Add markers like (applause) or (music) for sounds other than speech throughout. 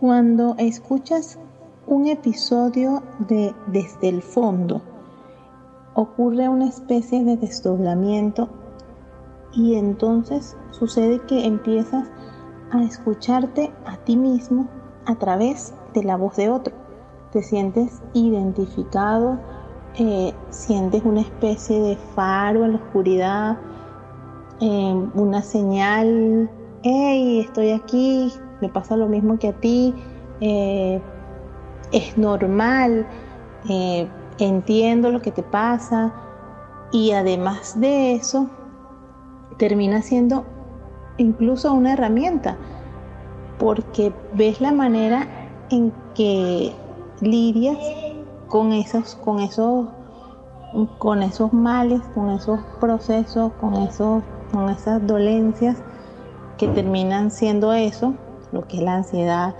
Cuando escuchas un episodio de Desde el fondo, ocurre una especie de desdoblamiento y entonces sucede que empiezas a escucharte a ti mismo a través de la voz de otro. Te sientes identificado, eh, sientes una especie de faro en la oscuridad, eh, una señal, hey, estoy aquí, me pasa lo mismo que a ti, eh, es normal, entiendo lo que te pasa y además de eso, termina siendo incluso una herramienta, porque ves la manera en que lidias con esos, con esos, con esos males, con esos procesos, con esos, con esas dolencias que terminan siendo eso, lo que es la ansiedad,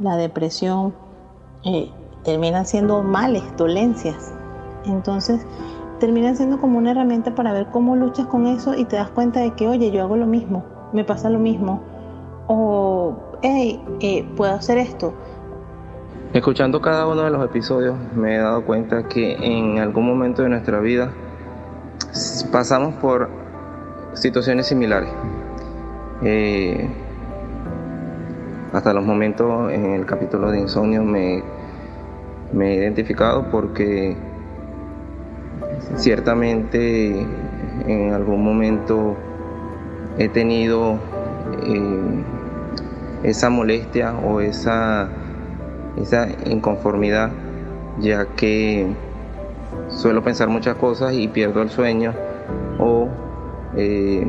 la depresión, eh, terminan siendo males, dolencias. Entonces, terminan siendo como una herramienta para ver cómo luchas con eso y te das cuenta de que, oye, yo hago lo mismo, me pasa lo mismo, o, hey, eh, puedo hacer esto. Escuchando cada uno de los episodios me he dado cuenta que en algún momento de nuestra vida pasamos por situaciones similares. Eh, hasta los momentos en el capítulo de insomnio me, he identificado porque ciertamente en algún momento he tenido eh, esa molestia o esa, esa inconformidad, ya que suelo pensar muchas cosas y pierdo el sueño o eh,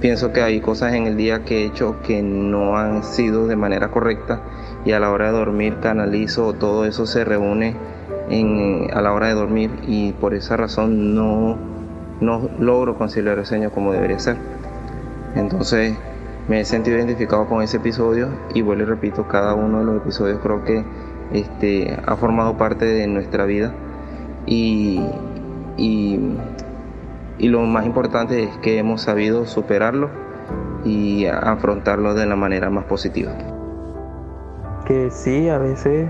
pienso que hay cosas en el día que he hecho que no han sido de manera correcta y a la hora de dormir canalizo todo eso se reúne a la hora de dormir y por esa razón no, no logro conciliar el sueño como debería ser. Entonces me he sentido identificado con ese episodio y vuelvo y repito, cada uno de los episodios creo que este, ha formado parte de nuestra vida y, y, y lo más importante es que hemos sabido superarlo y afrontarlo de la manera más positiva. Que sí, a veces,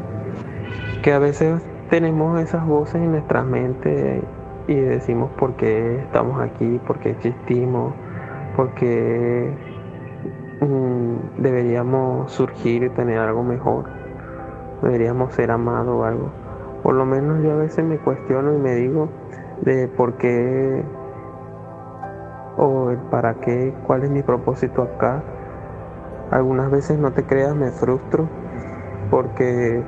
que a veces tenemos esas voces en nuestra mente y decimos por qué estamos aquí, por qué existimos, por qué mm, deberíamos surgir y tener algo mejor, deberíamos ser amados o algo. Por lo menos yo a veces me cuestiono y me digo de por qué o el para qué, cuál es mi propósito acá. Algunas veces no te creas, me frustro porque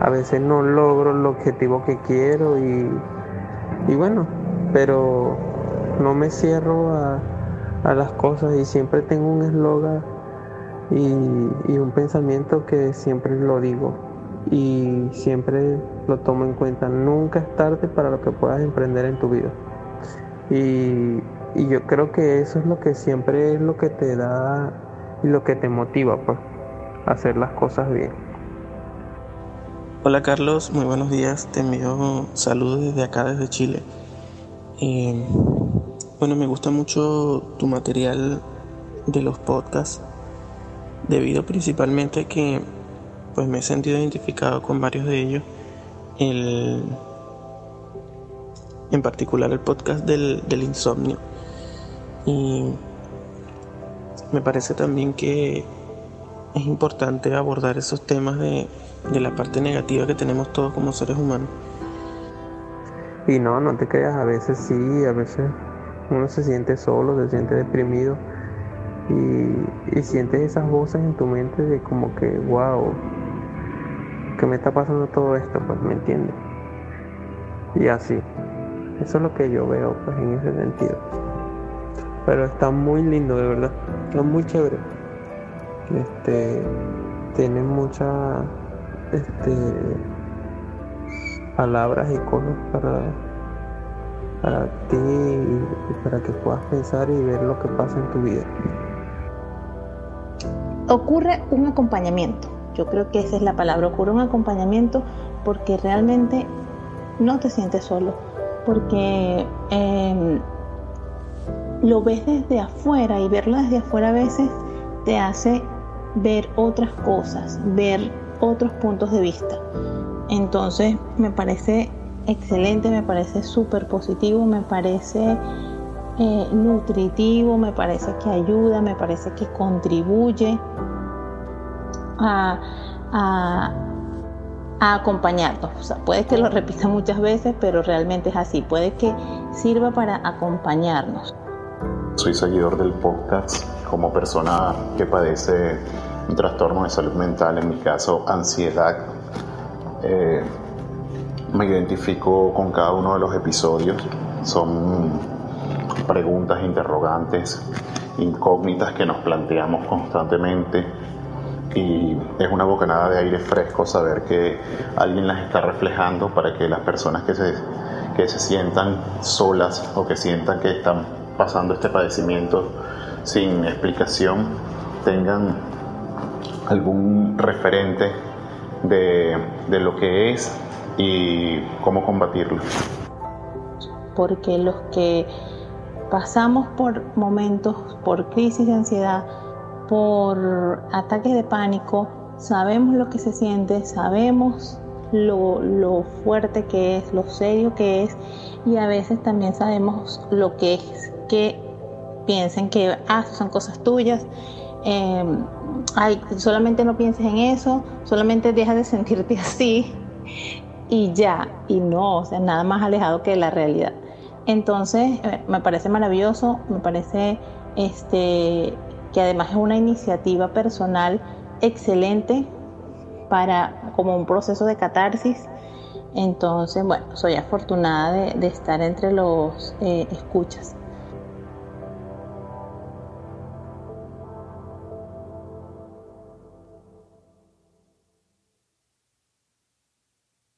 a veces no logro el objetivo que quiero y, y bueno, pero no me cierro a, las cosas y siempre tengo un eslogan y, y, un pensamiento que siempre lo digo y siempre lo tomo en cuenta. Nunca es tarde para lo que puedas emprender en tu vida. Y, y yo creo que eso es lo que siempre es lo que te da y lo que te motiva pues, hacer las cosas bien. Hola Carlos, muy buenos días. Te envío saludos desde acá, desde Chile. Eh, bueno, me gusta mucho tu material de los podcasts, debido principalmente que pues me he sentido identificado con varios de ellos. El, en particular el podcast del, del insomnio. Y me parece también que es importante abordar esos temas de de la parte negativa que tenemos todos como seres humanos. Y no, no te creas, a veces sí, a veces uno se siente solo, se siente deprimido y, y sientes esas voces en tu mente de como que, wow, ¿qué me está pasando todo esto? Pues me entiendes. Y así, eso es lo que yo veo pues en ese sentido. Pero está muy lindo, de verdad, está muy chévere. Este, tiene mucha este, palabras y cosas para, para ti y para que puedas pensar y ver lo que pasa en tu vida. Ocurre un acompañamiento. Yo creo que esa es la palabra. Ocurre un acompañamiento porque realmente no te sientes solo. Porque em, lo ves desde afuera y verlo desde afuera a veces te hace ver otras cosas, ver otros puntos de vista. Entonces me parece excelente, me parece súper positivo, me parece eh, nutritivo, me parece que ayuda, me parece que contribuye a, a, acompañarnos. O sea, puede que lo repita muchas veces, pero realmente es así. Puede que sirva para acompañarnos. Soy seguidor del podcast como persona que padece un trastorno de salud mental, en mi caso ansiedad. Eh, me identifico con cada uno de los episodios. Son preguntas, interrogantes, incógnitas que nos planteamos constantemente y es una bocanada de aire fresco saber que alguien las está reflejando para que las personas que se, que se sientan solas o que sientan que están pasando este padecimiento sin explicación tengan algún referente de, de lo que es y cómo combatirlo. Porque los que pasamos por momentos, por crisis de ansiedad, por ataques de pánico, sabemos lo que se siente, sabemos lo, lo, fuerte que es, lo serio que es y a veces también sabemos lo que es que piensen que ah, son cosas tuyas. Em, solamente no pienses en eso, solamente deja de sentirte (laughs) así y ya, y no, o sea, nada más alejado que de la realidad. Entonces, eh, me parece maravilloso, me parece este, que además es una iniciativa personal excelente para como un proceso de catarsis. Entonces, bueno, soy afortunada de, estar entre los eh, escuchas.